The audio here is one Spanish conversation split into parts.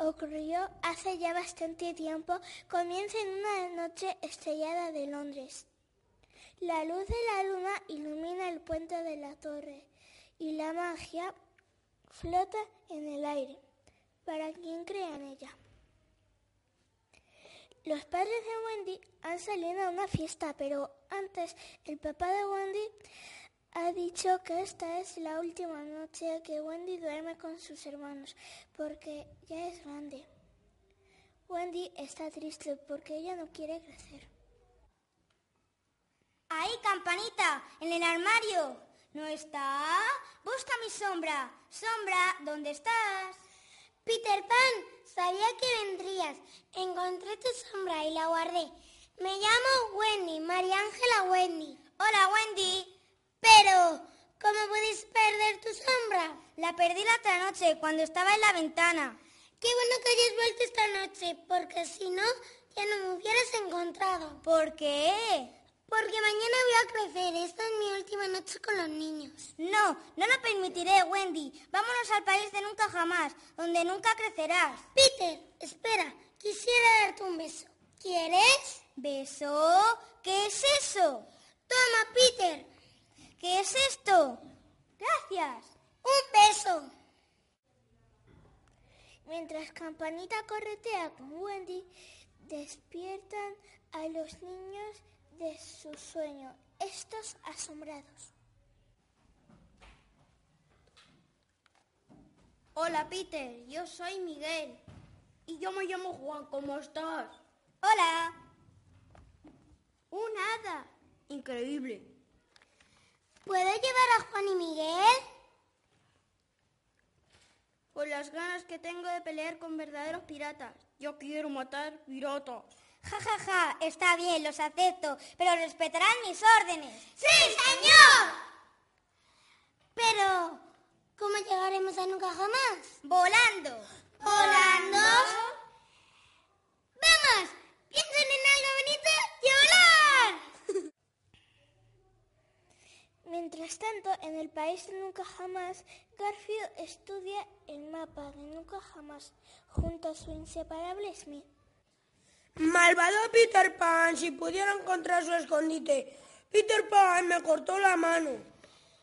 ocurrió hace ya bastante tiempo. Comienza en una noche estrellada de Londres. La luz de la luna ilumina el puente de la torre y la magia flota en el aire para quien crea en ella. Los padres de Wendy han salido a una fiesta, pero antes el papá de Wendy ha dicho que esta es la última noche que Wendy duerme con sus hermanos porque ya es grande. Wendy está triste porque ella no quiere crecer. Ahí, campanita, en el armario. ¿No está? Busca mi sombra. Sombra, ¿dónde estás? Peter Pan, sabía que vendrías. Encontré tu sombra y la guardé. Me llamo Wendy, María Ángela Wendy. Hola, Wendy. Pero, ¿cómo puedes perder tu sombra? La perdí la otra noche cuando estaba en la ventana. Qué bueno que hayas vuelto esta noche, porque si no, ya no me hubieras encontrado. ¿Por qué? Porque mañana voy a crecer. Esta es mi última noche con los niños. No, no lo permitiré, Wendy. Vámonos al país de nunca jamás, donde nunca crecerás. Peter, espera. Quisiera darte un beso. ¿Quieres? ¿Beso? ¿Qué es eso? Toma, Peter. ¿Qué es esto? Gracias. Un beso. Mientras Campanita corretea con Wendy, despiertan a los niños de su sueño, estos asombrados. Hola Peter, yo soy Miguel. Y yo me llamo Juan, ¿cómo estás? Hola. Un hada. Increíble. ¿Puedo llevar a Juan y Miguel? Con las ganas que tengo de pelear con verdaderos piratas. Yo quiero matar piratas. Ja, ja, ja, está bien, los acepto, pero respetarán mis órdenes. ¡Sí, señor! Pero, ¿cómo llegaremos a nunca jamás? ¿Volando? ¡Vamos! ¡Piensen en algo bonito y a volar! Mientras tanto, en el país de nunca jamás, Garfield estudia el mapa de nunca jamás junto a su inseparable Smith. Malvado Peter Pan, si pudiera encontrar su escondite. Peter Pan me cortó la mano.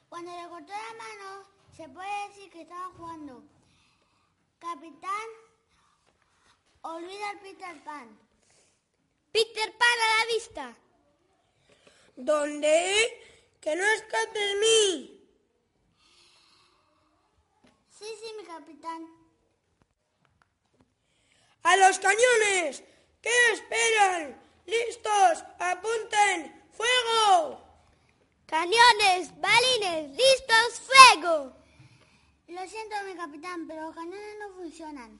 Cuando le cortó la mano, se puede decir que estaba jugando. Capitán, olvida al Peter Pan. Peter Pan a la vista. ¿Dónde? Que no escapes de mí. Sí, sí, mi capitán. ¡A los cañones! ¿Qué esperan? ¡Listos! ¡Apunten! ¡Fuego! Cañones, balines, listos, fuego. Lo siento, mi capitán, pero los cañones no funcionan.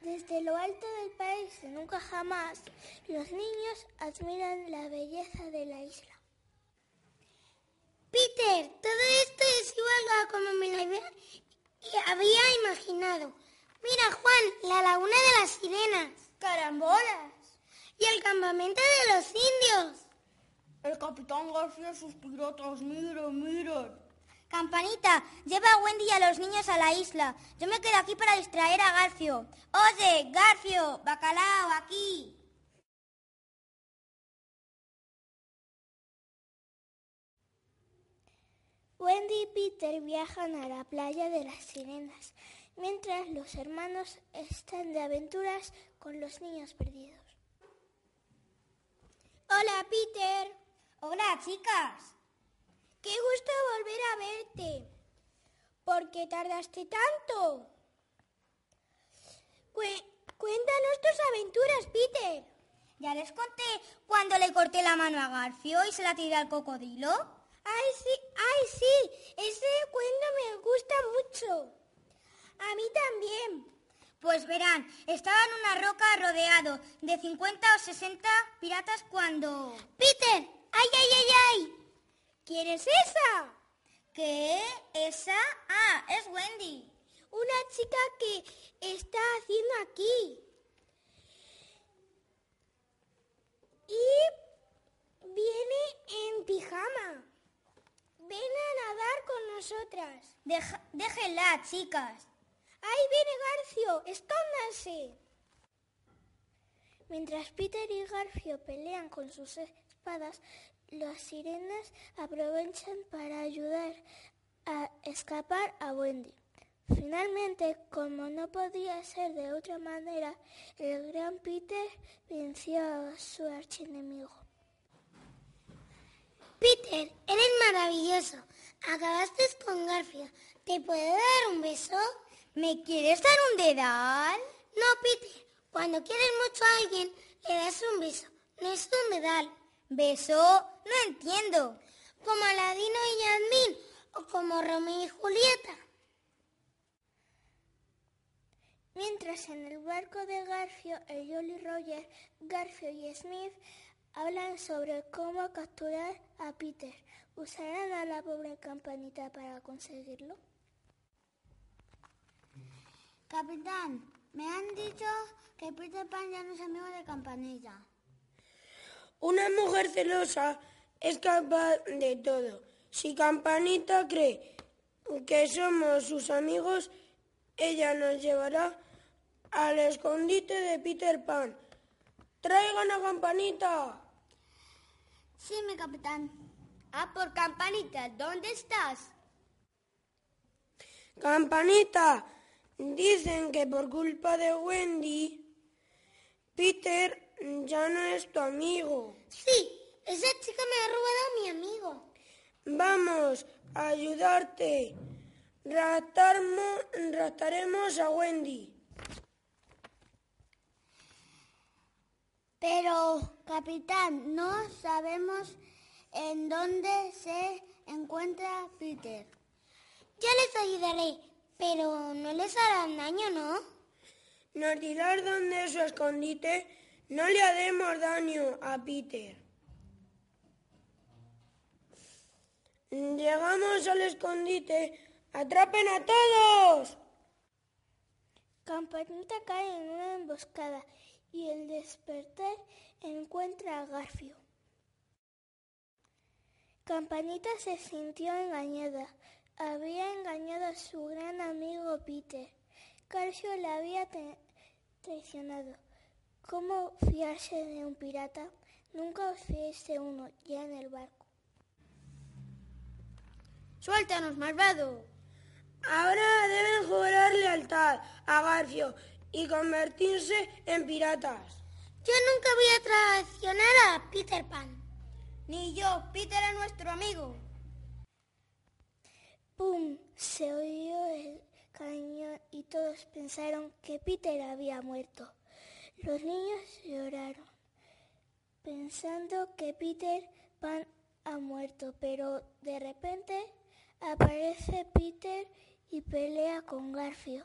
Desde lo alto del país nunca jamás, los niños admiran la belleza de la isla. Peter, todo esto es igual a como me lo había, había imaginado. Mira, Juan, la laguna de las sirenas. Carambolas. Y el campamento de los indios. El capitán García y sus piratas, miren, miren. Campanita, lleva a Wendy y a los niños a la isla. Yo me quedo aquí para distraer a Garfio. Oye, Garfio, bacalao, aquí. Wendy y Peter viajan a la playa de las sirenas, mientras los hermanos están de aventuras con los niños perdidos. Hola, Peter. Hola, chicas. Qué gusto volver a verte. ¿Por qué tardaste tanto? Cuéntanos tus aventuras, Peter. Ya les conté cuando le corté la mano a Garfio y se la tiré al cocodrilo. Ay, sí, ay, sí, ese cuento me gusta mucho. A mí también. Pues verán, estaba en una roca rodeado de 50 o 60 piratas cuando... Peter, ¡Ay, ay, ay, ay! ¿Quién es esa? ¿Qué? ¿Esa? Ah, es Wendy. Una chica que está haciendo aquí. Y viene en pijama. Ven a nadar con nosotras. Deja- déjenla, chicas. ¡Ahí viene Garfio! ¡Escóndanse! Mientras Peter y Garfio pelean con sus espadas, las sirenas aprovechan para ayudar a escapar a Wendy. Finalmente, como no podía ser de otra manera, el gran Peter venció a su archienemigo. Peter, eres maravilloso. Acabaste con Garfio. ¿Te puedo dar un beso? ¿Me quieres dar un dedal? No, Peter. Cuando quieres mucho a alguien, le das un beso. No es un dedal. ¿Beso? No entiendo. Como Aladino y Yasmín o como Romeo y Julieta. Mientras en el barco de Garfio, el Jolly Roger, Garfio y Smith hablan sobre cómo capturar a Peter. ¿Usarán a la pobre campanita para conseguirlo? Capitán, me han dicho que Peter Pan ya no es amigo de Campanilla. Una mujer celosa es capaz de todo. Si Campanita cree que somos sus amigos, ella nos llevará al escondite de Peter Pan. ¡Traigan a Campanita! Sí, mi capitán. Ah, por campanita, ¿dónde estás? Campanita, dicen que por culpa de Wendy, Peter ya no es tu amigo. Sí, esa chica me ha robado a mi amigo. Vamos a ayudarte. Raptarmo- raptaremos a Wendy. Pero, capitán, no sabemos en dónde se encuentra Peter. Yo les ayudaré, pero no les harán daño, ¿no? Nos dirás dónde es su escondite. No le haremos daño a Peter. Llegamos al escondite. ¡Atrapen a todos! Campanita cae en una emboscada y el despertar encuentra a Garfio. Campanita se sintió engañada. Había engañado a su gran amigo Peter. Garfio la había traicionado. ¿Cómo fiarse de un pirata? Nunca os fiéis de uno ya en el barco. Suéltanos, malvado. Ahora deben jurar lealtad a Garfio y convertirse en piratas. Yo nunca voy a traicionar a Peter Pan. Ni yo, Peter es nuestro amigo. ¡Pum! Se oyó el cañón y todos pensaron que Peter había muerto. Los niños lloraron, pensando que Peter Pan ha muerto, pero de repente aparece Peter y pelea con Garfio.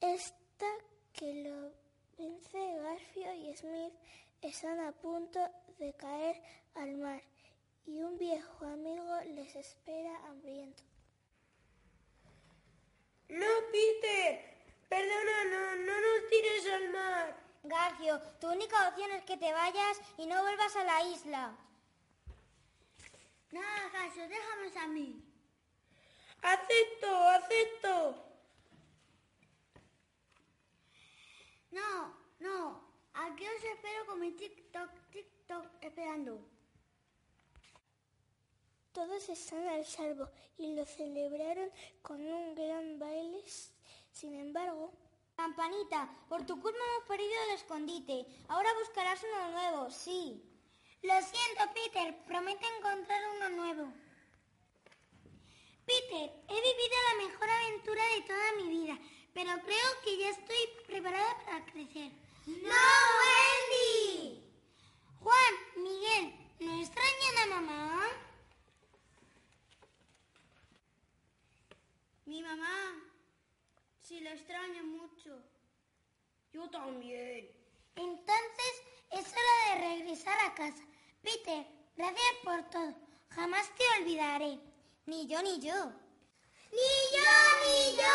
Esta que lo vence Garfio y Smith están a punto de caer al mar y un viejo amigo les espera hambriento. No, Peter. Perdona, no, no nos tires al mar. Garfio, tu única opción es que te vayas y no vuelvas a la isla. Nada, caso, déjanos a mí. Acepto, acepto. No, no. Aquí os espero con mi TikTok, TikTok esperando. Todos están al salvo y lo celebraron con un gran baile. Sin embargo, Campanita, por tu culpa hemos perdido el escondite. Ahora buscarás uno nuevo, sí. Lo siento, Peter. Prometo encontrar uno nuevo. Peter, he vivido la mejor aventura de toda mi vida, pero creo que ya estoy preparada para crecer. ¡No, Wendy! Juan, Miguel, ¿no extrañan a mamá? Mi mamá, si la extraño mucho. Yo también. Entonces es hora de regresar a casa. Peter, gracias por todo. Jamás te olvidaré. Ni yo, ni yo. ¡Ni yo, ni yo!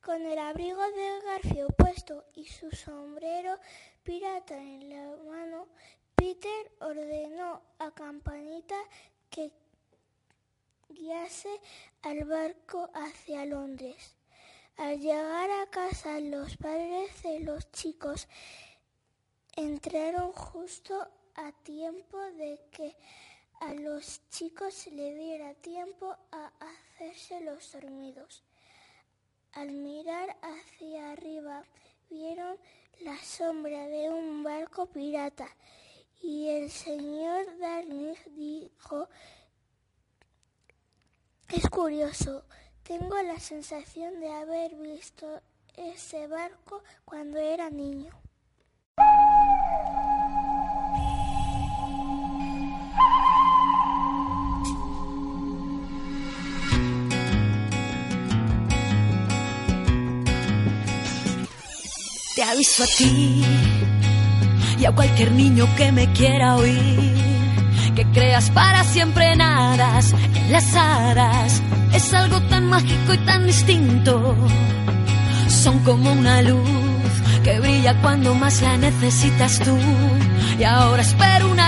Con el abrigo de Garfio puesto y su sombrero pirata en la mano, Peter ordenó a Campanita que guiase al barco hacia Londres. Al llegar a casa, los padres de los chicos entraron justo a tiempo de que a los chicos le diera tiempo a hacerse los dormidos. Al mirar hacia arriba vieron la sombra de un barco pirata y el señor Darling dijo, es curioso, tengo la sensación de haber visto ese barco cuando era niño. Te aviso a ti y a cualquier niño que me quiera oír que creas para siempre nadas en las hadas. Es algo tan mágico y tan distinto. Son como una luz que brilla cuando más la necesitas tú. Y ahora espero una